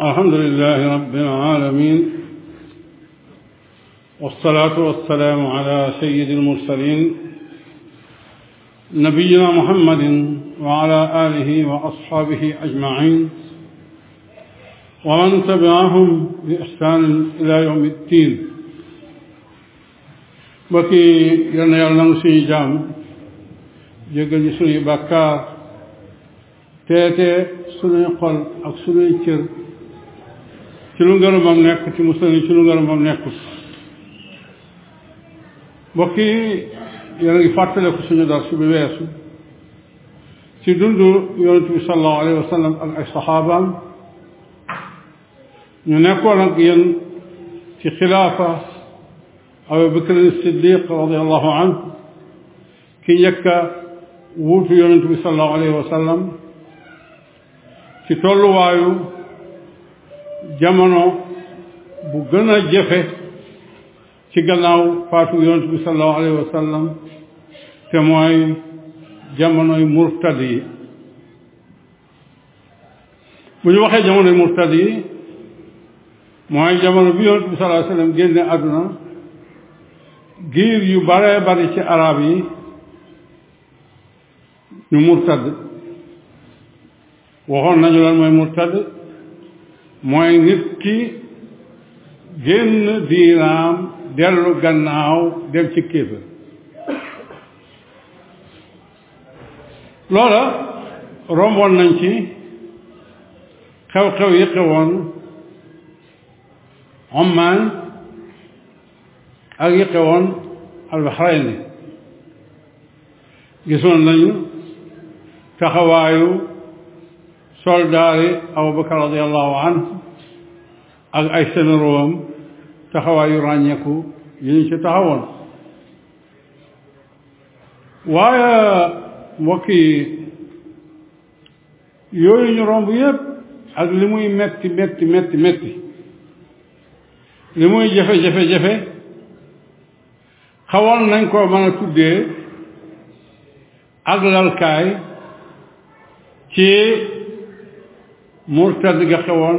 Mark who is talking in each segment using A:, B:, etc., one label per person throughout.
A: الحمد لله رب العالمين والصلاة والسلام على سيد المرسلين نبينا محمد وعلى آله وأصحابه أجمعين ومن تبعهم بإحسان إلى يوم الدين mbokk yi yal na yàlla nangu suñu jaam jéggal ñu suñuy bàkkaar teete suñuy xol ak suñuy cër ci lu ngërëmam nekk ci musal ci lu ngërëmam nekkul mbokk yi yéen a ngi fàttaleku suñu dars bi weesu ci dundu yonent bi sallallahu alayhi wa sallam ak ay saxaabaam ñu nekkoon ak yéen ci xilaafa Abu Bakr Siddiq radiallahu anhu ki njëkk a wuutu yonent bi sallallahu alayhi wa sallam ci tolluwaayu jamono bu gën a jafe ci gannaaw faatu yonent bi sallallahu alayhi wa sallam te mooy jamonoy murtad yi bu ñu waxee jamono murtad yi mooy jamono bi yonent bi sallallahu alayhi wa sallam génne àdduna giir yu baree bari ci arab yi ñu murtad waxoon nañu lan mooy murtad mooy nit ki génn diinaam dellu gannaaw dem ci kéefër loola romboon nañ ci xew-xew yi xewoon Oman ak yi xewoon Al-Bahrain gisoon nañu taxawaayu soldaari Abubakar radiallahu anhu ak ay généraux am taxawaayu ràññeeku yi ñu ci taxawoon waaye mbokk yi yooyu ñu romb yépp ak li muy metti metti metti metti li muy jafe-jafe-jafe xawoon nañ koo mën a tuddee ak lalkaay ci murtad ga xewoon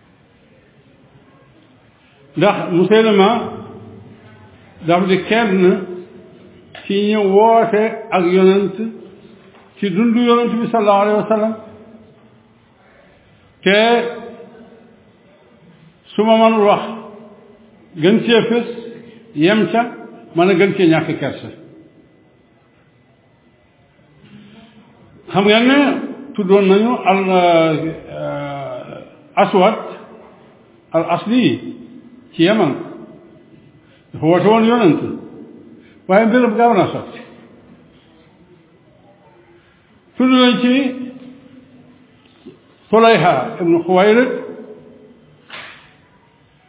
A: ndax musulma daf di kenn ci ñu woote ak yonent ci dundu yonent bi sallallahu alayhi wa sallam te su ma mënul wax gën cee fës yem ca mën a gën cee ñàkk kersa xam ngeen ne tuddoon nañu al aswad al asli ci yaman dafa woote woon yonent waaye mbiram gaaw naa sotti tudd nañ ci Tulayha ibnu Xuwaylid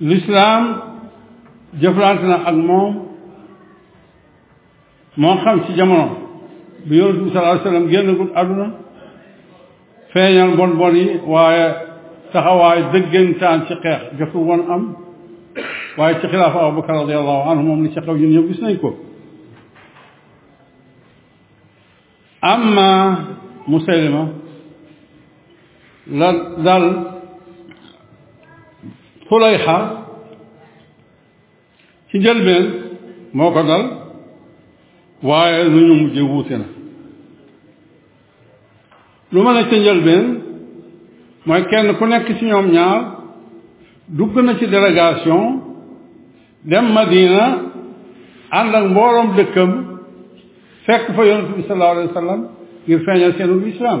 A: lislaam jëflante na ak moom moo xam ci jamono bi yonent bi sallallahu alayhi wasallam génnagul àdduna feeñal bon bon yi waaye taxawaay dëggantaan ci xeex jotul woon am waaye ci xilaafa Abubakar radiyallahu anhu moom li ci xew ñun ñëpp gis nañ ko amma musaylima la dal xulayxa ci njëlbeen moo ko dal waaye lu ñu mujje wuute na lu ma ne ca njëlbeen mooy kenn ku nekk ci ñoom ñaar dugg na ci délégation dem Madina ànd ak mbooloom dëkkam fekk fa yonent bi sallallahu alayhi wa sallam ngir feeñal seenu islam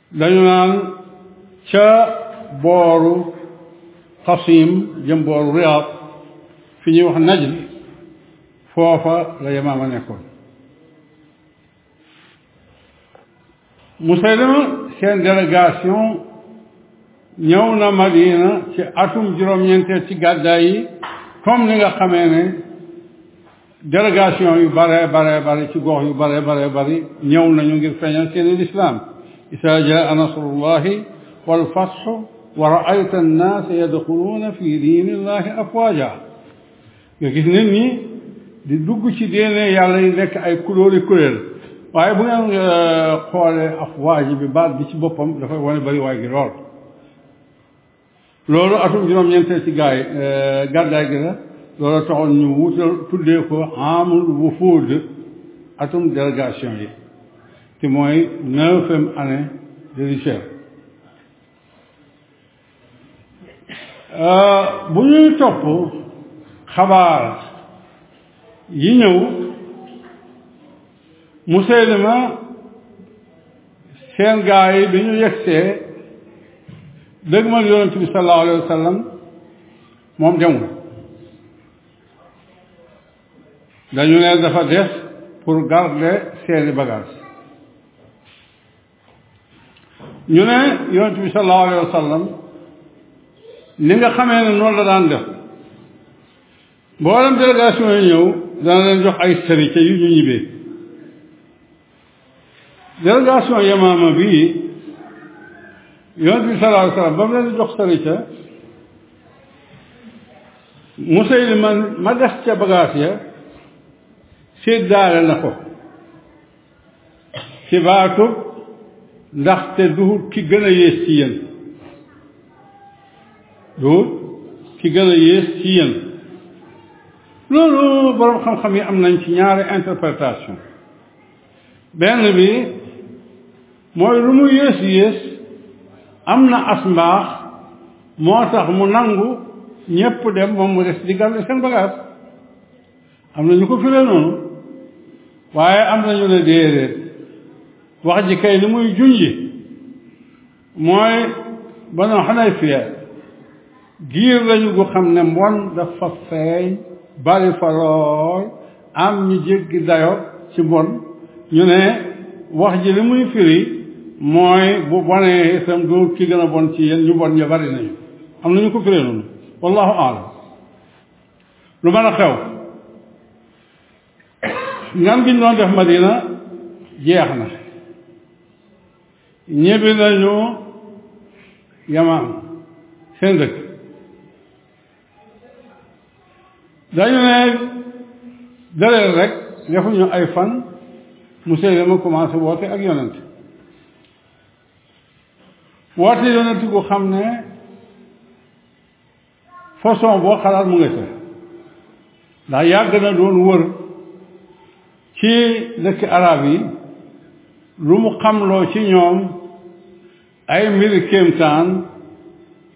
A: dañu naan ca booru xasim jëm booru riyaad fi ñuy wax najd foofa la yamaama nekkoon musaylima seen délégation ñëw na madina ci atum juróom-ñeenteel ci gàddaay yi comme ni nga xamee ne délégation yu bare bare bare ci gox yu bare bare bari ñëw nañu ngir feeñal seeni lislaam isaa jaa nasrullahi wal fathu wa raayta annaas yadxuluuna fi diinillahi afwaaja nga gis nit ñi di dugg ci diine yàlla yi nekk ay kuréel i kuréel waaye bu ngeen euh, xoolee afwaaj bi baat bi ci boppam dafay wane bari waay gi lool loolu atum juróom-ñeenteel ci gaay euh, gàddaay gi la loolu taxoon ñu wutal tuddee ko amul wufuud atum délégation yi te mooy neuvième année de recherche euh, bu ñuy topp xabaar yi ñëw Musaylima seen gaa yi bi ñu yegsee dëgg man yonent bi sallallahu alayhi wa sallam moom demul dañu ne dafa des pour garder seeni bagage ñu ne yonent bi sallallahu alayhi wa sallam ni nga xamee ne noonu la daan def mboolem délégation yi ñëw dana leen jox ay sëri ca yu ñu ñibbee délégation yamaama bii yonent bi sallallahu alayhi wa sallam ba mu leen jox sëri ca Musaylima ma des ca bagaas ya séddaale na ko ci baatu ndaxte duhut ki gën a yées ci yéen duhut ki gën a yées ci yéen loolu boroom xam-xam yi am nañ ci ñaari interprétation benn bi mooy lu mu yées yées am na as mbaax moo tax mu nangu ñépp dem moom mu des di gàll seen bagage am na ñu ko firee noonu waaye am na ñu ne déedéet wax ji kay li muy junji mooy banu xanafiya giir lañu gu xam ne mbon dafa feeñ bari fa lool am ñu jéggi dayo ci mbon ñu ne wax ji li muy firi mooy bu bonee itam du ki gën a bon ci yéen ñu bon ña bari nañu am na ñu ko firee noonu wallahu aalam lu mën a xew ngan gi ñu doon def Madina jeex na ñibbi nañu yamaan seen dëkk dañu ne daleel rek defuñu ay fan mu séy ma commencé woote ak yonent woote yonent ku xam ne façon boo xalaat mu nga ca ndax yàgg na doon wër ci dëkki arab yi lu mu xamloo ci ñoom ay mbiri kéemtaan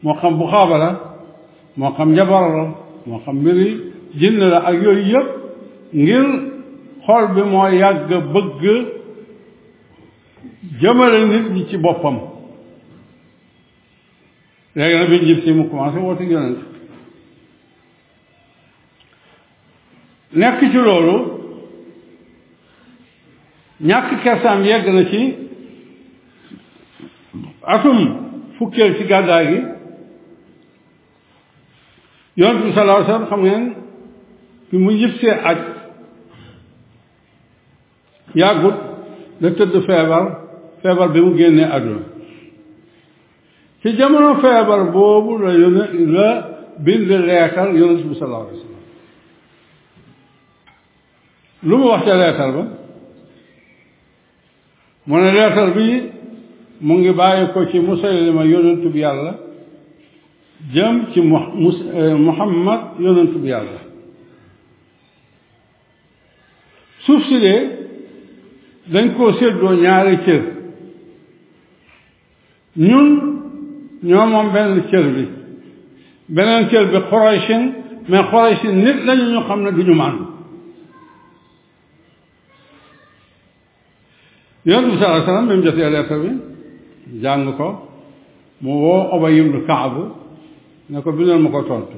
A: moo xam bu xaaba la moo xam njabar la moo xam mbiri jinn la ak yooyu yëpp ngir xol bi moo yàgg bëgg jëmale nit ñi ci boppam léegi nag biñ jib si mu commencé woote yonent nekk ci loolu ñàkk kersaam yegg na ci atum fukkeel ci gàddaay gi yonent bi sallallahu alayhi wasallam xam ngeen bi mu yëpsee aj yàggut la tëdd feebar feebar bi mu génnee àdduna ci jamono feebar boobu la yónne la bind leetar yonent bi sallallahu alayhi wa sallam lu mu wax ca leetar ba mu ne leetar bi mu ngi bàyyi ko ci musaylima yonent bi yàlla jëm ci mu muhammad yonent bi yàlla suuf si de dañ koo séddoo ñaari cër ñun ñoo moom benn cër bi beneen cër bi xoraysin mais xoraysin nit lañu ñu xam ne duñu màndu yonent bi sallallahu alayhi wasallam bi mu jotee lettre bi jàng ko mu woo Ubay ibn Kaab ne ko bindal ma ko tontu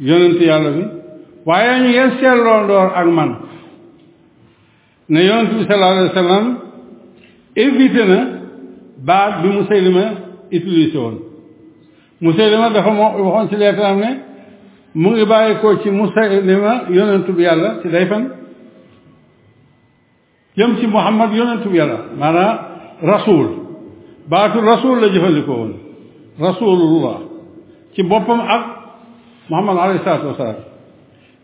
A: yonent yàlla bi waaye ñu ngeen seetloo ndoor ak man ne yonent bi sallallahu alayhi wa sallam évité na baat bi Musaylima utilisé woon Musaylima dafa moo waxoon ci leetaram ne mu ngi bàyyi ko ci Musaylima yonentu bi yàlla ci day fen jëm ci muhammad yonentu yàlla maanaam rasul baatu rasul la jëfandikoo woon rasulullah ci boppam ak muhammad alayhi salaatu wasalaam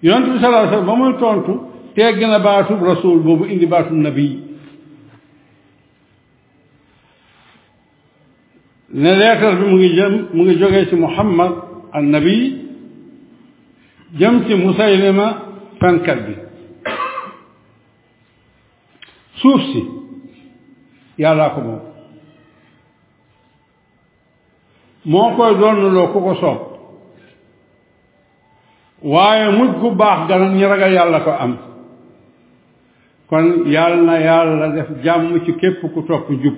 A: yonentu bi sallallahu alayhi wasallam ba muy tontu tegg na baatub rasul boobu indi baatub nabi ne leetar bi mu ngi jëm mu ngi jógee ci muhammad an nabi jëm ci musaylima fenkat bi suuf si yàllaa ko moom moo koy doonuloo ku ko soob waaye mujj gu baax ga nag ñi ragal yàlla ko am kon yàlla na yàlla def jàmm ci képp ku topp jub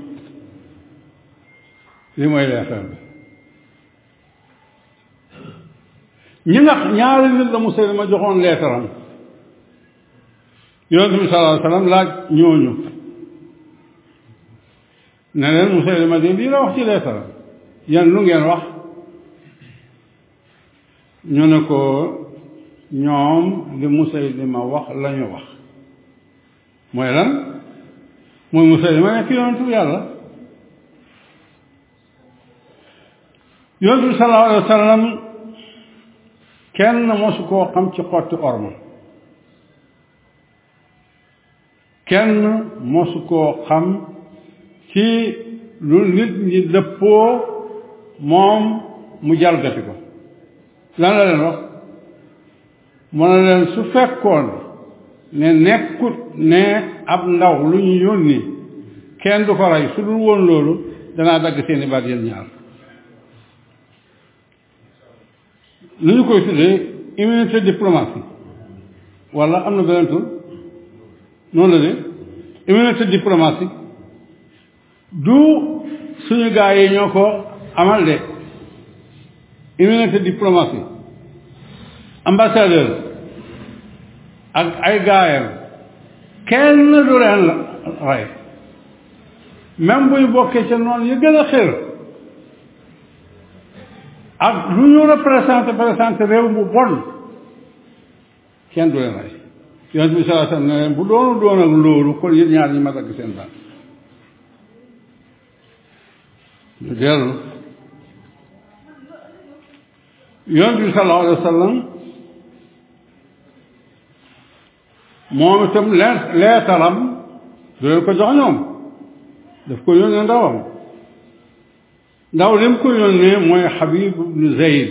A: li mooy leetar bi ñi nga ñaari nit la Musaylima joxoon leetaram yonent bi sallallahu alayhi wasallam laaj ñooñu ne leen Musaylima de lii la wax ci leetaram yan lu ngeen wax ñu ne ko ñoom li Musaylima wax la ñu wax mooy lan mooy Musaylima nekk yonentu yàlla yonent bi sallallahu alayhi wa sallam kenn mosu koo xam ci xotti orma kenn mosu koo xam ci lu nit ñi dëppoo moom mu jalgati ko lan la leen wax mu ne leen su fekkoon ne nekkut ne ab ndaw lu ñu yónni kenn du ko rey su dul woon loolu danaa dagg seeni baat yéen ñaar nu ñu koy tuddee immunité diplomatique wala am na beneen tur noonu la de immunité diplomatique du suñu gaa yi ñoo ko amal de immunité diplomatie ambassadeur ak ay gaayam kenn du leen rey même buy bokkee ca noonu yu gën a xër ak lu ñu représenté présenté réew mu bon kenn du leen rey yonent bi sallallahu alayhi wasallam ne leen bu doonu doon ak loolu kon yéen ñaar ñi ma dagg seen baat ñu dellu yonent bi sallallahu alayhi wasallam moom itam leer leetaram du leen ko jox ñoom daf ko yónnee ndawam ndaw li mu ko yónnee mooy Habib ibn Zayd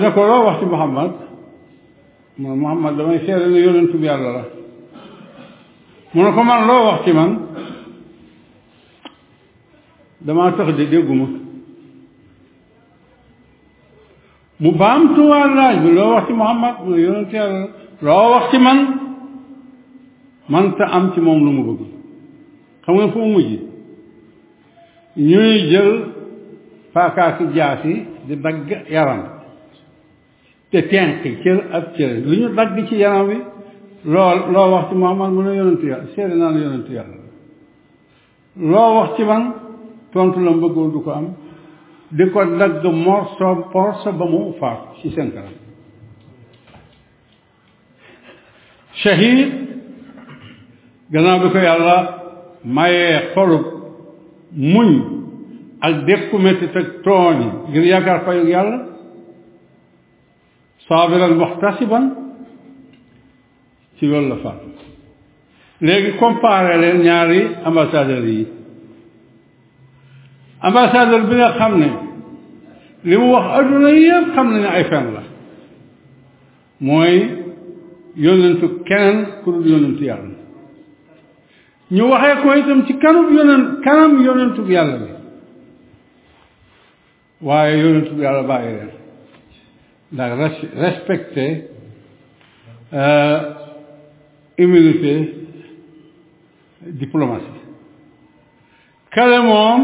A: ne ko loo wax ci Muhammad mu Muhammad damay seere ne yonentu bi yàlla la mu ne ko man loo wax ci man damaa tax de dégguma mu baamtuwaat laaj bi loo wax ci Muhammad mu ne yonent yàlla loo wax ci man man ta am ci moom lu mu bëgg xam nga fu mu mujj ñuy jël paakaaki jaas yi di dagg yaram te tenq cër ak cër lu ñu dagg ci yaram wi loo loo wax ci Muhammad mu ne yonentu yàlla seede naa ne yonentu yàlla loo wax ci man tontu la mbëggoo du ko am di ko dagg morso porso ba mu faat ci seen kanam shahid gannaaw bi ko yàlla mayee xolub muñ ak dékku mettit ak tooñ ngir yaakaar fayu yàlla saabiran muhtasiban ci loolu la faat léegi comparé leen ñaari ambassadeur yi ambassadeur bi nga xam ne li mu wax adduna yëpp xam nañu ay fen la mooy yonentu keneen ku dul yonentu yàlla ñu waxee ko itam ci kanub yonen kanam yonentu yàlla bi waaye yonentu yàlla bàyyi leen ndax res- respecté euh, humilité diplomatie kale moom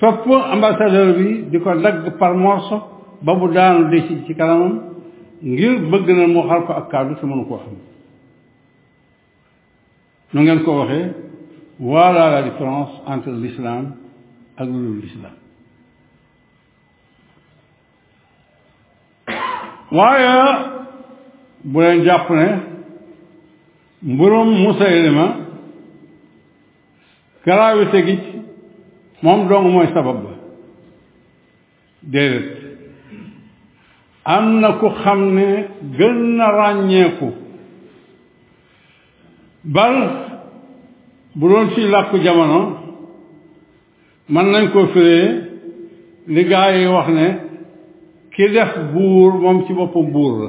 A: topp ambassadeur bi di ko dagg par morceau ba mu daanu de ci ci kanamam ngir bëgg na mu xal ko ak kàddu te mënu koo xam nu ngeen ko waxee voilà la différence entre l'islam ak lu dul l'islam waaye bu leen jàpp ne mburum Musaylima garaawite gi moom dong mooy sabab ba déedéet am na ku xam ne gën na ràññeeku bal bu doon ci làkku jamono mën nañ koo firee li gaa yi wax ne ki def buur moom ci boppam buur la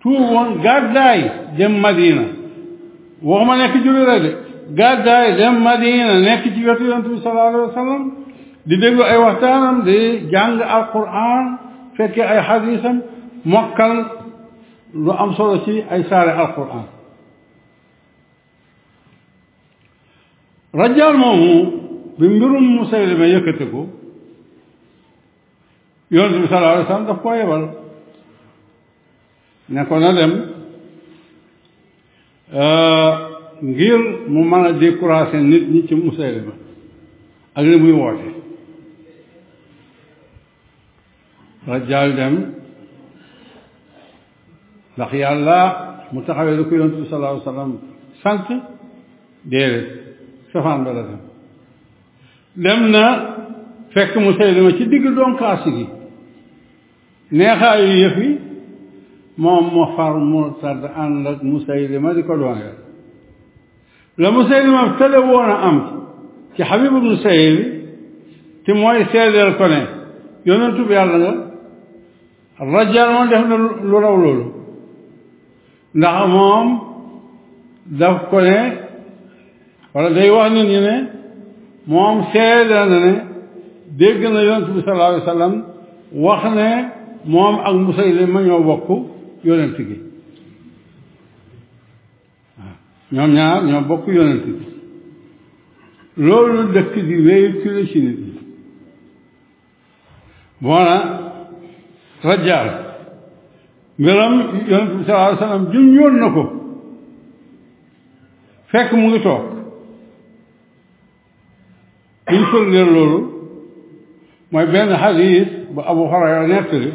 A: tuur woon gàddaay dem Madina waxuma nekk julli rek de gàddaay dem Madina nekk ci wetu yonent bi sallallahu alayhi wa sallam di déglu ay waxtaanam di jàng alquran fekkee ay xadiisam mokkal lu am solo ci ay saare alquran rajaal moomu bi mbirum Musaylima yëkkati ko yonent bi sallallahu alayhi wa sallam daf koo yebal ne ko na dem ngir mu mën a décourager nit ñi ci Musaylima ak li muy woote rajjaal dem ndax yàlla mu taxawee lu ko yonent bi sallallahu alayhi wa sallam sant déedéet safaan ba la dem dem na fekk mu say dama ci digg donkaasi gi neexaayu yëf yi moom mu far murtad ànd ak musaylima di ko dooneel la musaylima tële woon a am ci xabib ibnu sayid te mooy seedeel ko ne yonentub yàlla nga rajal moom def na lu raw loolu ndax moom daf ko ne wala day wax nit ñi ne moom seede na ne dégg na yonent bi sallallahu alayhi wa sallam wax ne moom ak Musaylima ñoo bokk yonent gi waaw ñoom ñaar ñoo bokk yonent gi loolu dëkk di wéy ci la ci nit ñi moo na rajjaal mbiram yonent bi sallallahu alayhi wasallam jum yoon na ko fekk mu ngi toog liñ firndeel loolu mooy benn xadiis bu Abu Hurayra nettali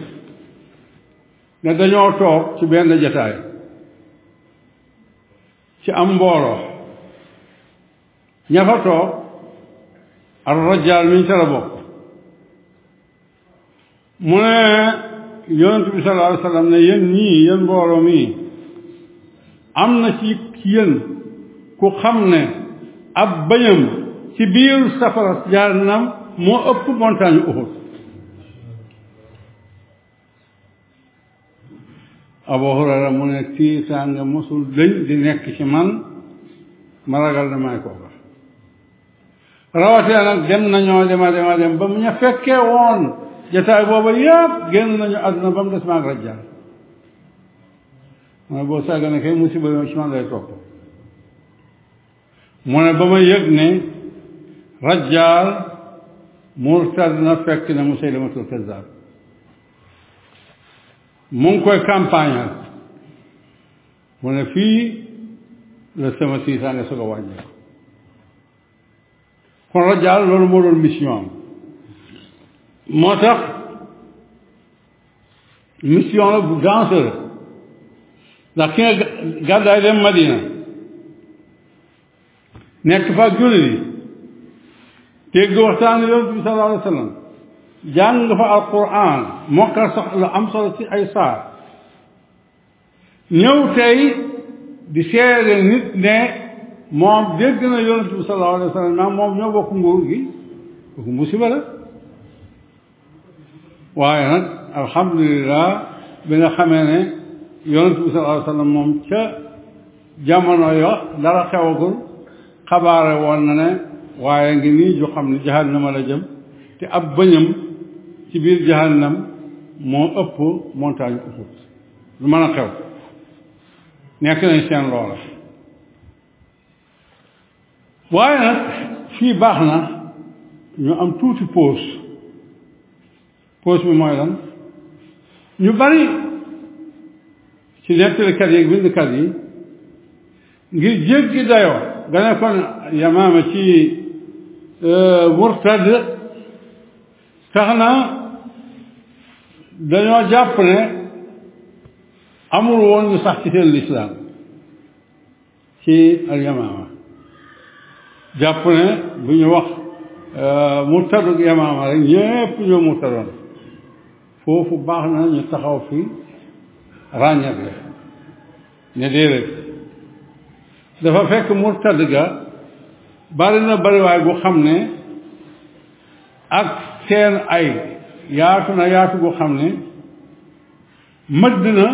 A: ne dañoo toog ci benn jataay ci am mbooloo ña fa toog ar rajaal mi ca la bokk mu ne yonent bi sallallahu alayhi wa sallam ne yéen ñii yéen mbooloo mii am na ci yéen ku xam ne ab bañam ci biir safara jahannam moo ëpp montagne Uhud Abu Hurayra mu ne tiitaange mosul dëñ di nekk ci man ma ragal ne maay kooka rawatina nag dem nañoo dema dema dem ba mu ña fekkee woon jataay booba yëpp génn nañu àdduna ba mu des maag rajjal mu ne boo sàggane kay musiba yoon ci man lay topp mu ne ba ma yëg ne rajjal murtad na fekk na Musaylamatul Kazzab mu ngi koy campagne mu ne fii la sama tiitaange soog a wàññeeku kon rajaal loolu moo doon mission am moo tax mission la bu dangereux ndax ki nga gàddaay dem Madina nekk fa ak jullit yi dégg waxtaan yonent bi sallallahu alayhi wa sallam jàng nga fa alquran mokkal sax lu am solo ci ay saar ñëw tey di seere nit ne moom dégg na yonent bi sallallahu alayhi wa sallam moom ñoo bokk nguur gi kooku musiba la waaye nag alhamdulilah bi nga xamee ne yonent bi sallallahu alayhi wa sallam moom ca jamono yo dara xewagul xabaare woon na ne waaye ngi nii ju xam ne jahannama la jëm te ab bëñam ci biir jahannam moo ëpp montagne Uhud lu mën a xew nekk nañ seen loola waaye nag fii baax na ñu am tuuti pause pause bi mooy lan ñu bari ci nettalikat yi bindkat yi ngir jéggi dayoo nga ne kon yamaama ci murtad tax na dañoo jàpp ne amul woon ñu sax ci seen lislaam ci alyamaama jàpp ne bu ñu wax euh, murtadug yamaama rek ñépp ñoo murtadoon foofu baax na ñu taxaw fi ràññat la ne déedéet dafa fekk murtad ga bari na bariwaay bu xam ne ak seen ay yaatu na yaatu bu xam ne Madina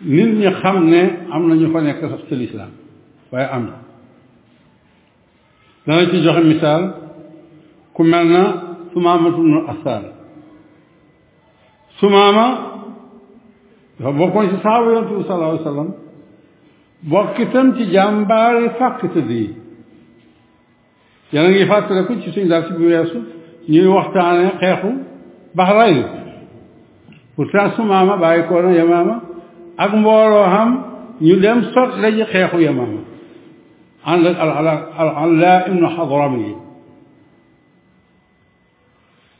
A: nit ñi xam ne am na ñu fa nekk sax ci lislaam waaye am na dana ci joxe misaal ku mel na sumaamatu nu asaan sumaama dafa bokkoon ci saaba yonent bi sallallahu alayhi wa sallam bokk itam ci jàmbaari fàq tëdd yi yéen a ngi fàttaliku ci suñu daal si bu weesu ñuy waxtaane xeexu Bahrain pourtant su maama bàyyi ko na yamaama ak mbooloo xam ñu dem sot la ji xeexu yamaama ànd ak al ala al ala ibnu xadram yi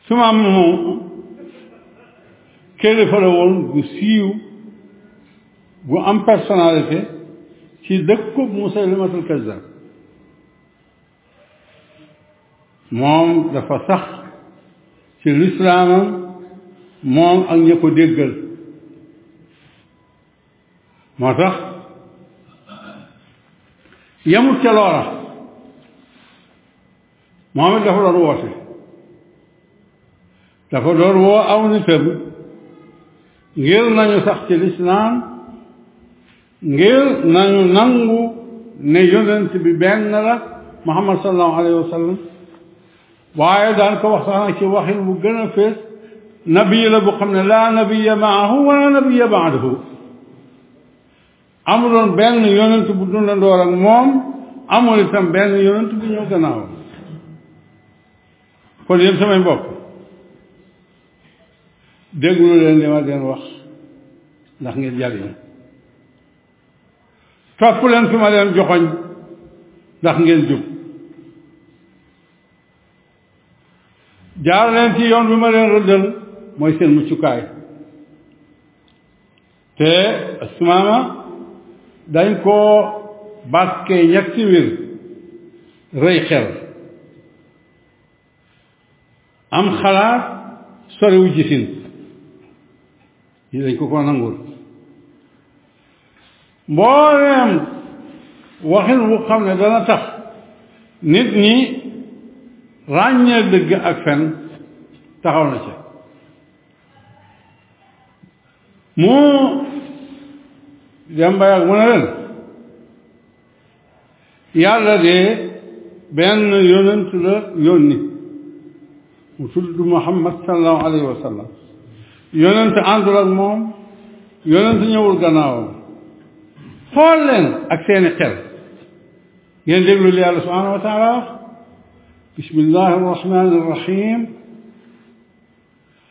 A: su ma am moom kilifa la woon gu siiw gu am personnalité ci dëkkub Musaylimatul Kazzab moom dafa sax ci lislaamam moom ak ña ko déggal moo tax yamut ca loola moom it dafa doon woote dafa doon woo aw nitam ngir nañu sax ci lislaam ngir nañu nangu ne yonent bi benn la muhammad sallallahu alayhi wa sallam waaye daan ko wax sax nag ci waxin bu gën a fees nabi la bu xam ne laa nabiya maahu wala nabiya baadahu amuloon benn yonent bu dundandoor ak moom amul itam benn yonent bu ñëw gannaawam kon yéen samay mbokk déglu leen li ma leen wax ndax ngeen jariñ topp leen fi ma leen joxoñ ndax ngeen jub jaar leen ci yoon bi ma leen rëddal mooy seen muccukaay te sumaama dañ koo bàkkee ñetti mbir rëy xel am xalaat soriwu gisin yi dañ ko ko nangul mbooleem waxin wu xam ne dana tax nit ñi ràññee dëgg ak fen taxaw na ca moo dem ba yàgg mu ne leen yàlla de benn yonent la yónni mu tudd Muhammad sallallahu alayhi wa sallam yonent àndul ak moom yonent ñëwul gannaawam xool leen ak seeni xel ngeen déglu li yàlla subhanahu wa taala wax bismillahi arrahmani arrahim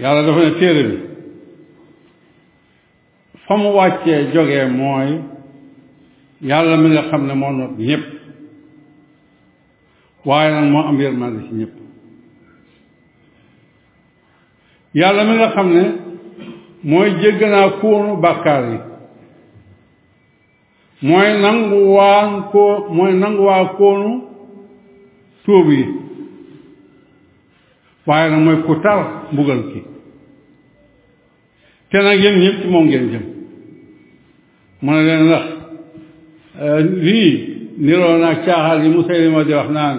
A: yàlla dafa ne téere bi fa mu wàccee jógee mooy yàlla mi nga xam ne moo not ñëpp waaye nag moo am yërmande ci ñëpp yàlla mi nga xam ne mooy jégganaa kuunu bàkkaar yi mooy nangu waa koo mooy nangu waa koonu tuub yi waaye nag mooy ku tar mbugal ki te nag yéen ñëpp ci moom ngeen jëm mu ne leen ndax lii niroo naag caaxaan yi Musaylima di wax naan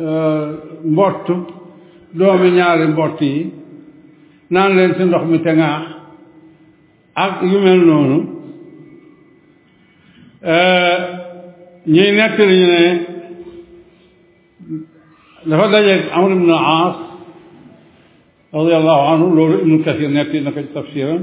A: euh, mbott doomi ñaari mbott yi naan leen ci ndox mi te ŋaax ak yu mel noonu euh, ñuy nekk li ñu ne dafa dajeeg Amr ibn Aas radiyallahu anhu loolu Ibnu Kasir nekk na ko ci tafsiram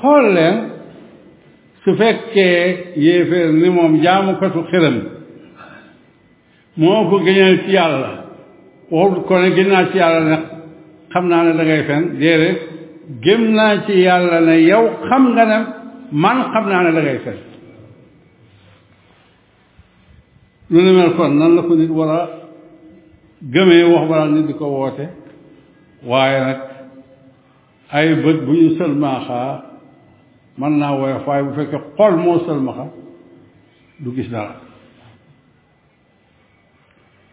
A: xool leen su fekkee yéeféer ni moom jaamukatu xërëm moo ko gëñal ci yàlla waxut ko ne gën naa ci yàlla ne xam naa ne da ngay fen déedéet gëm naa ci yàlla ne yow xam nga ne man xam naa ne da ngay fen lu ne mel kon nan la ko nit war a gëmee wax balaa nit di ko woote waaye nag ay bët bu ñu sëlmaaxaa mën naa woyof waaye bu fekkee xol moo sëlmaxa du gis dara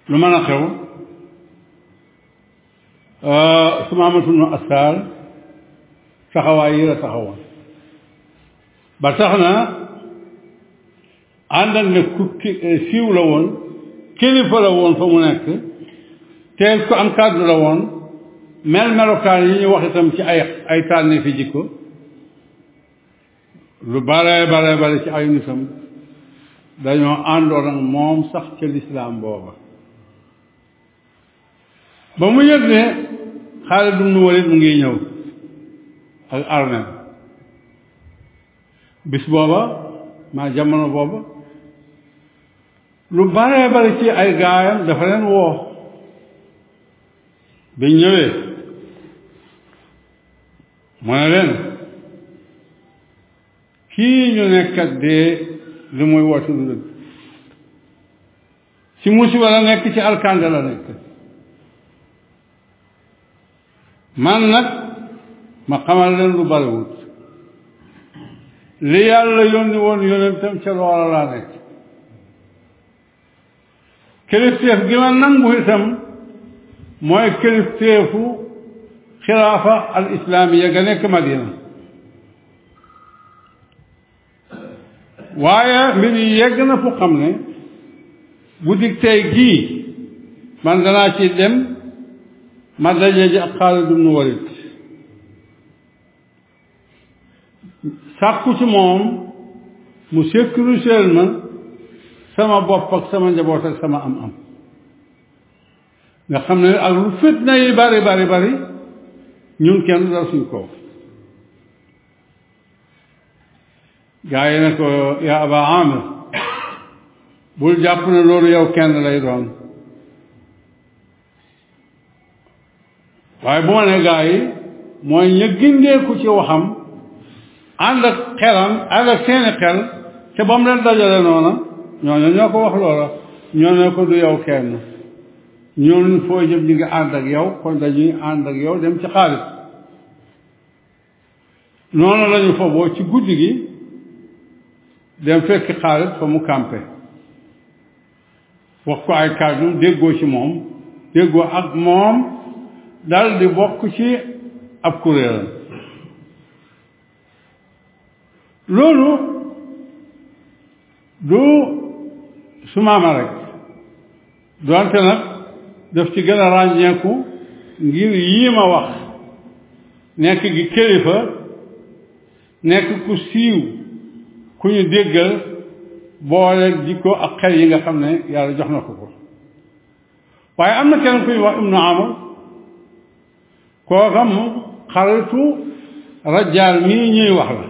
A: lu mën a xew sumaamatu nu asaal taxawaay yi la taxawoon ba tax na ànd ak ne ku siiw la woon kilifa la woon fa mu nekk te ku am kàddu la woon mel melokaan yi ñu wax itam ci ay ay tànne fi jikko lu bare bare bare ci ay nitam dañoo àndoon ak moom sax ca lislaam booba ba mu yëg ne Xaalid ibn Walid mu ngi ñëw ak armée bis booba maa jamono booba lu baree bari ci ay gaayam dafa leen woo bi ñëwee mu ne leen kii ñu nekkat dee li muy woote du dëgg ci musiba la nekk ci alkande la nekk man nag ma xamal leen lu bariwut li yàlla yónni woon yonentam ca loola laa nekk kilifteef gi ma nangu itam mooy kilifteefu xilaafa al islaamiya ga nekk madina waaye mbir yi yegg na fu xam ne guddi tey gii man danaa ci dem ma daje ji ak Xaalid ibnu Walid sàkku ci moom mu sécuriser ma sama bopp ak sama njaboot ak sama am am nga xam ne ak lu fitna yi bari bari bari ñun kenn dal suñ kaw gaa yi ne ko yaa aba amir bul jàpp ne loolu yow kenn lay doon waaye bu ma ne gaa yi mooy ña gindeeku ci waxam ànd ak xelam ànd ak seeni xel te ba mu leen dajale noona ñooñu ñoo ko wax loola ñoo ne ko du yow kenn ñun foo jëm ñu ngi ànd ak yow kon dañuy ànd ak yow dem ci xaalis noonu la ñu foboo ci guddi gi dem fekk xaalis fa mu campé wax ko ay kàddu déggoo ci moom déggoo ak moom dal di bokk ci ab kuréelam loolu du su maama rek doonte nag daf ci gën a ràññeeku ngir yii ma wax nekk gi kilifa nekk ku siiw ku ñu déggal boole jikko ak xel yi nga xam ne yàlla jox na ko ko waaye am na kenn ku ñu wax ibnu amar kooka mu xaritu rajaal mii ñuy wax la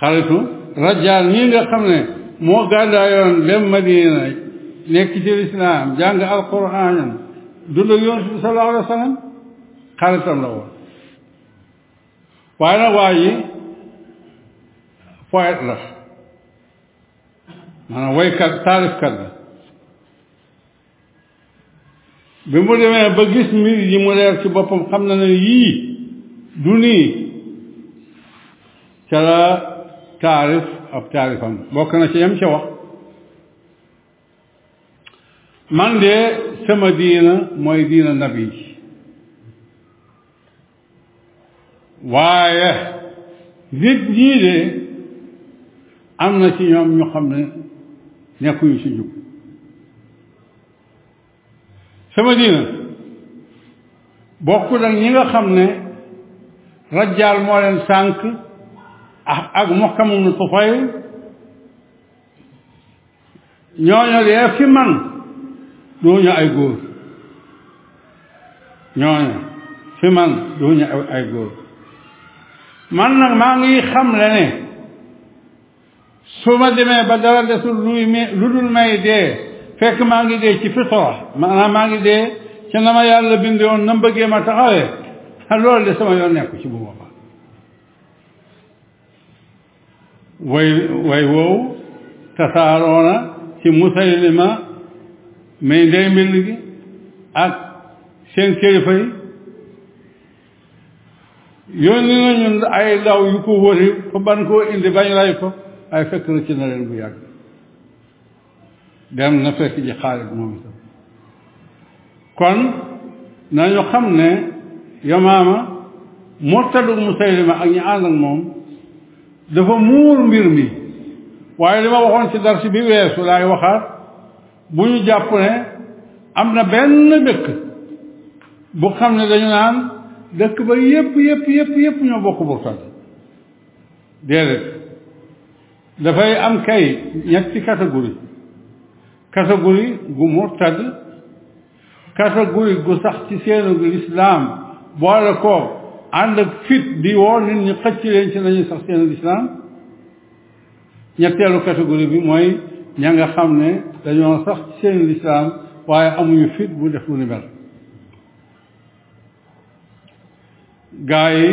A: xaritu rajaal mii nga xam ne moo gàddaayoon dem Madina nekk ci lislaam jàng alquraanam dund ak yonent bi sallallahu alayhi wa sallam xaritam la woon waaye nag waa ji poète la maanaam waykat taalifkat la bi mu demee ba gis mbir yi mu leer ci boppam xam na ne yii du nii ca la taarif ab taarifam bokk na ci yam ca wax man de sama diina mooy diina nabi waaye nit ñii de am na ci ñoom ñu xam ne nekkuñu ci jub sama diina bokk nag ñi nga xam ne rajjaal moo leen sànq ak muhkamu nu tufayl ñooñu dee fi man duñu ay góor ñooñu fi man duñu ay góor man nag maa ngi xam le ne su ma demee ba dara desul luy me lu dul may dee fekk maa ngi dee ci fitra maanaam maa ngi dee ci na ma yàlla bindee woon na mu bëggee ma taxawee loolu de sama yoon nekku ci bu boobaa way way woowu tasaaroona ci musaylima may ndey mbill gi ak seen kilifa yi yónni nañu ay ndaw yu ko wëri fa ban koo indi bañ ray ko ay fekk rëcc na leen bu yàgg dem na fekk ji Xaalid moom itam kon nañu xam ne Yamaama murtadu Musaylima ak ñi ànd ak moom dafa muur mbir mi waaye li ma waxoon ci darsi bi weesu laay waxaat bu ñu jàpp ne am na benn dëkk bu xam ne dañu naan dëkk ba yépp yépp yépp yépp ñoo bokk burtad déedéet dafay am kay ñetti catégorie catégorie gu murtad catégorie gu sax ci seenu lislaam boole ko ànd ak fit di woo nit ñi xëcc leen ci nañu sax seenu lislaam ñetteelu catégorie bi mooy ña nga xam ne dañoo sax ci seenu lislaam waaye amuñu fit bu def lu ni mel gaa yi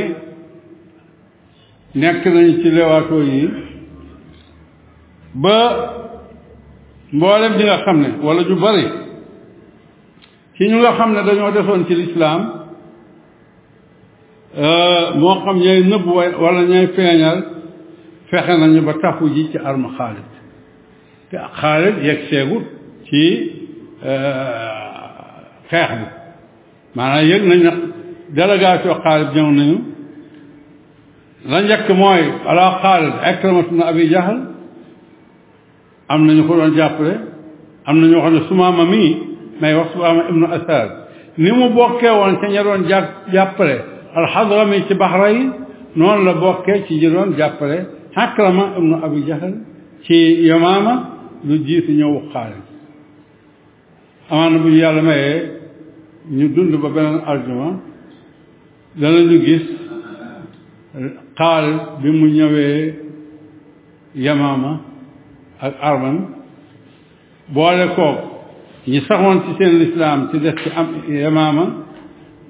A: nekk nañu ci lewaatoo yi ba mboolem ñi nga xam ne wala ñu bari ci ñu nga xam ne dañoo desoon ci lislaam moo xam ñay nëbb wala ñay feeñal fexe nañu ba taxu ji ci arme Xaalid te Xaalid yegg seegut ci xeex bi maanaam yëg nañ nag délégation Xaalid ñëw nañu la njëkk mooy ala Xaalid Ikrimatu ibn Abi Jahl am nañu ko doon jàppale am na ñoo xam ne Sumaama mii may wax Sumaama ibnu Asad ni mu bokkee woon ca ña doon jàpp jàppale alxadrami ci baxra yi noonu la bokkee ci ñi doon jàppale Ikrima ibnu Abi Jahl ci Yamaama lu jiitu ñëw Xaalid amaana bu ñu yàlla mayee ñu dund ba beneen aljuma danañu gis xaalis bi mu ñëwee yamaama ak arman boole koog ñi saxoon ci seen lislaam ci def ci am yamaama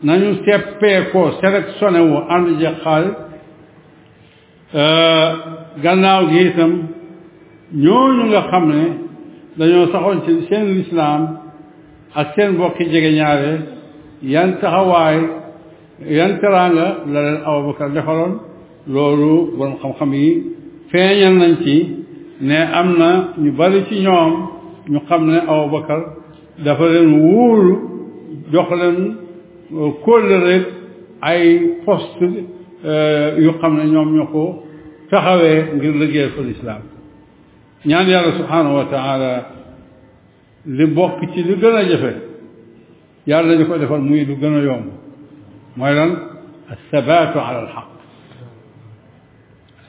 A: nañu seppee ko sélectionné wu ànd jeex xaalis euh, gannaaw gi itam ñooñu nga xam ne dañoo saxoon ci seen lislaam ak seen mbokki jege ñaare yan taxawaay yan teraanga la leen Abubakar defaloon loolu borom xam-xam yi feeñal nañ ci ne am na ñu bari ci ñoom ñu xam ne Abubakar dafa leen wóolu jox leen euh, kóllëre ay poste euh, yu xam ne ñoom ñoo ko taxawee ngir liggéeyal fa lislaam ñaan yàlla subhaanahu wa taala li bokk ci li gën a jafe yàlla ñu ko defal muy lu gën a yomb mooy lan asabaatu ala alxaq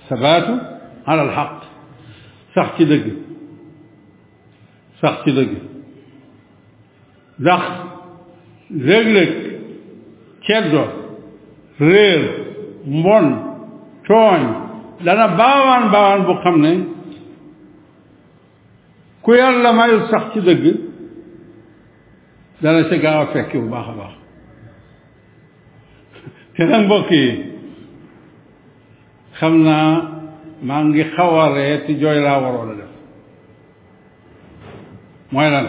A: asabaatu ala alxaq sax ci dëgg sax ci dëgg ndax léeg-léeg ceddo réer mbon tooñ dana baawaan baawaan bu xam ne ku yàlla mayul sax ci dëgg dana ca gaaw a fekki bu baax a baax te nag mbokk yi xam naa maa ngi xaw a ree te jooy laa waroon a def mooy lan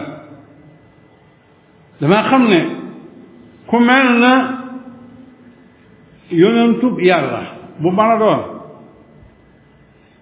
A: dama xam ne ku mel na yonentub yàlla bu mën a doon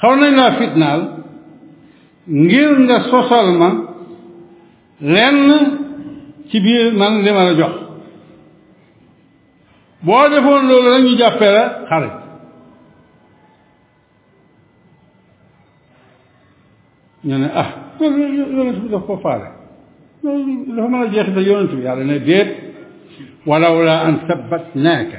A: xaw nañ laa fitnaal ngir nga sosal ma lenn ci biir man li ma la jox boo defoon loolu rek ñu jàppee la xarit ñu ne ah yonent bi daf ko faale loolu dafa mën a jeexita yonent bi yàlla ne déet walaw la an sabbatnaaka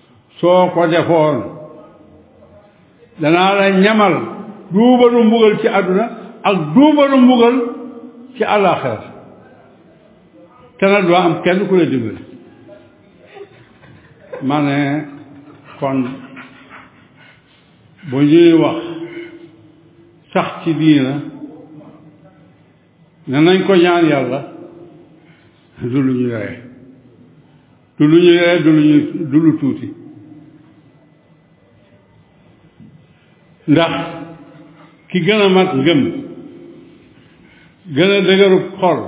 A: soo ko defoon danaa la ñamal duubalu mbugal ci àdduna ak duubalu mbugal ci àllaaxira te nag doo am kenn ku la dimbali ma ne kon bu ñuy wax sax ci diina ne nañ ko ñaan yàlla du lu ñu yoree du lu ñu yoree du lu ñu du lu tuuti ndax ki gën a mat ngëm gën a dëgëru xol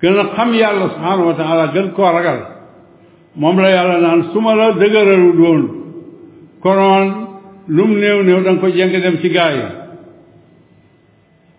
A: gën a xam yàlla subhanahu wa taala gën koo ragal moom la yàlla naan su ma la dëgëralu doon konoon lu mu néew néew da nga ko jeng dem ci gaa yi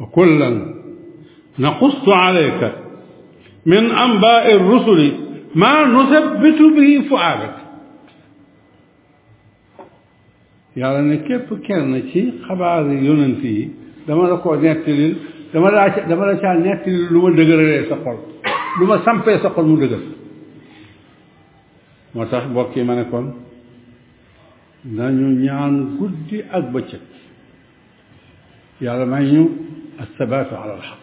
A: wa kullan naqussu alayka min anbaai rusuli ma nusabbitu bihi fuaadak yàlla ne képp kenn ci xabaari yonent yi dama la koo nettalil dama laa ca dama la caa nettalil lu ma dëgëralee sa xol lu ma sampee sa xol mu dëgër moo tax mbokk yi ma ne kon nañu ñaan guddi ak bëccëg yàlla may ñu assabaatu ala alxaq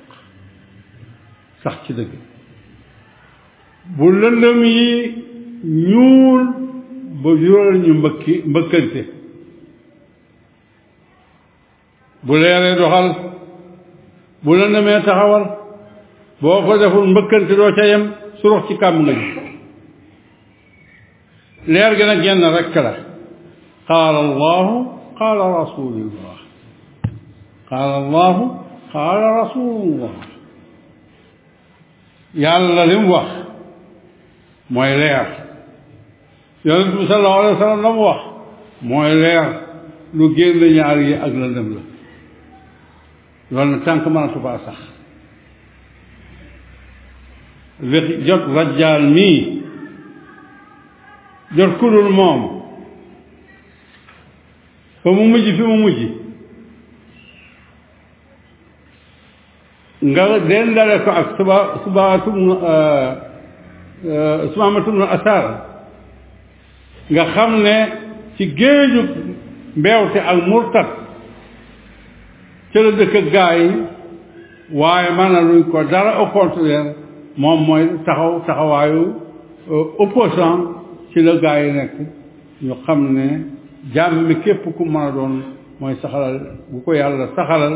A: sax ci dëgg bu lëndëm yi ñuul ba jural ñu mbëkki mbëkkante bu leeree doxal bu lëndëmee taxawal boo ko deful mbëkkante doo ca yem surux ci kàmm nga ji leer gi nag genn rekk la qaala allahu qaala rasulullah qaala allahu qaala rasulullah yàlla li mu wax mooy leer yonent bi sallallahu alayhi wa sallam la mu wax mooy leer lu génn ñaar yi ak lëndëm la loolu nag tànk mënatu faa sax li jot rajjaal mii jot kudul moom ba mu mujj fi mu mujj nga dendale ko ak suba subaatum subaamatum na asaar nga xam ne ci géeju mbeewte ak murtat ca la dëkk ak gaa yi waaye man na luñ ko dara au contraire moom mooy taxaw taxawaayu opposant ci la gaa yi nekk ñu xam ne jàmm képp ku mën a doon mooy saxalal bu ko yàlla saxalal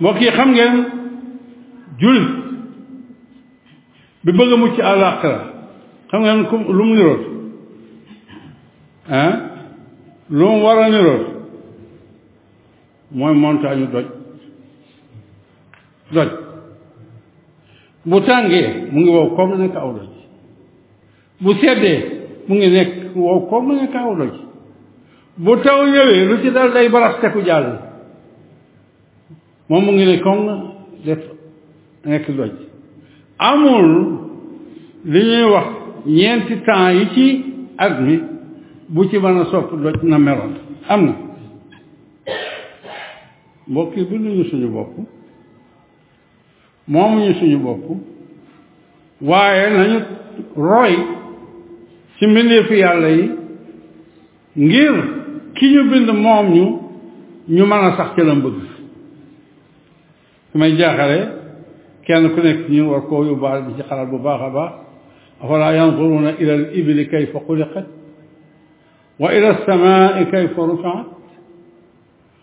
A: mbokk yi xam ngeen jullit bi bëgg a mucc àllaaxira xam ngeen ku lu mu nirool ah lu mu war a nirool mooy montagne doj doj bu tàngee mu ngi wow comme nekk aw doj bu seddee mu ngi nekk wow ko mu ne kaw doj bu taw ñëwee lu ci dal day barax teku jàll moom mu ngi ne koŋ def nekk doj amul li ñuy wax ñeenti temps yi ci at mi bu ci mën a sopp doj na meloon am na mbokk yi binduñu suñu bopp moomuñu suñu bopp waaye nañu roy ci mbindeefu yàlla yi ngir ki ñu bind moom ñu ñu mën a sax ci la mbëgg su may jaaxale kenn ku nekk ñu war koo yóbbaale bi ci xalaat bu baax a baax afala yanzuruna ila al ibli kayfa xuliqat wa ila alsamaai kayfa rufiat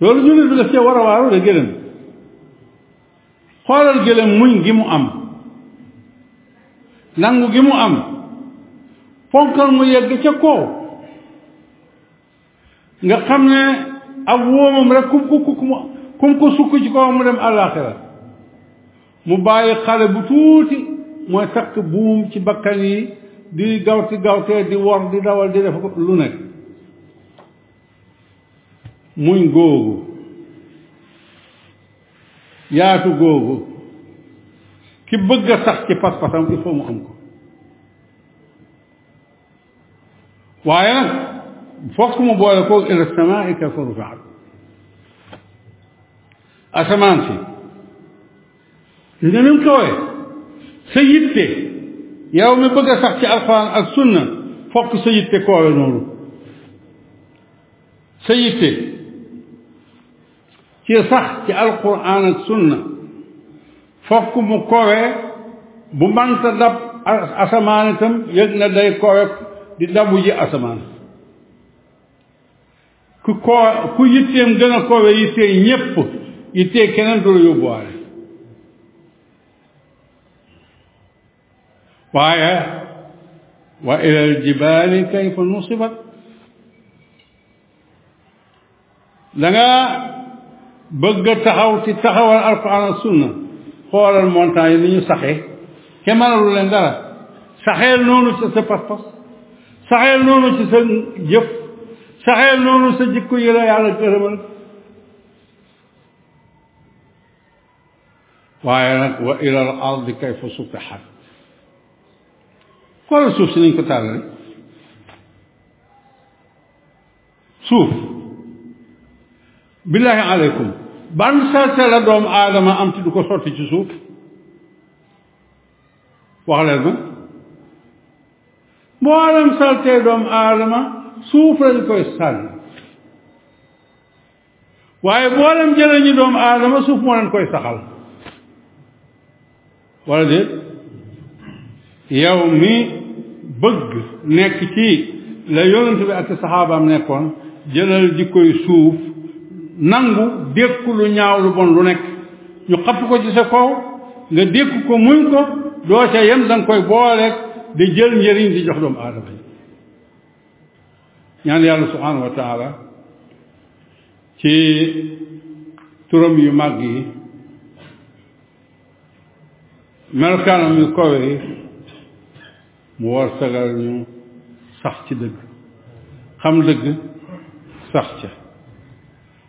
A: loolu jullit bi daf cee war a waaru de gëlëm xoolal gëlëm muñ gi mu am nangu gi mu am ponkal mu yegg ca kaw nga xam ne ak wóomam rek kum ko kum kum ko sukk ci kaw mu dem àllaaxira mu bàyyi xale bu tuuti mooy takk buum ci bakkan yi di gawti gawtee di wor di dawal di def lu nekk muñ googu yaatu googu ki bëgg a sax ci pas-pasam il faut mu am ko waaye nag fokk mu boole koog ila samaai kayfa rufiat asamaan si gis nga ni mu kawe sa yitte yow mi bëgg a sax ci alxuraan ak sunna fokk sa yitte koowe noonu sa yitte ci sax ci alxuraan ak sunna fokk mu koowe bu manta dab asamaan itam yëg na day koowe di dabu ji asamaan ku ko ku yitteem gën a kowe yittee ñépp yittee keneen du la yóbbuwaale waaye wa ila aljibaali kayfa nusibat da nga bëgg a taxaw ci taxawal alquran ak sunna xoolal montagne yi ni ñu saxee ke mënalu leen dara saxeel noonu sa sa pas-pas saxeel noonu ci sa jëf saxeel noonu sa jikko yi la yàlla gërëmal waaye nag wa ila al ardi kayfa sutihat xoolal suuf si nañ ko tàllale suuf billahi aleykum ban sase la doomu aadama am ci du ko sotti ci suuf wax leen ma mboolem saltee doomu aadama suuf lañ koy sànni waaye mboolem jëlañu doomu aadama suuf moo leen koy saxal wala déet yow mi bëgg nekk ci la yonent bi ak saxaabaam nekkoon jëlal jikkoy suuf nangu dékku lu ñaaw lu bon lu nekk ñu xapp ko ci sa kaw nga dékk ko muñ ko doo ca yem danga koy booleeg di jël njëriñ di jox doomu aadama yi ñaan yàlla subhanahu wa taala ci turam yu màgg yi melokaanam yu kowe yi mu war sagal ñu sax ci dëgg xam dëgg sax ca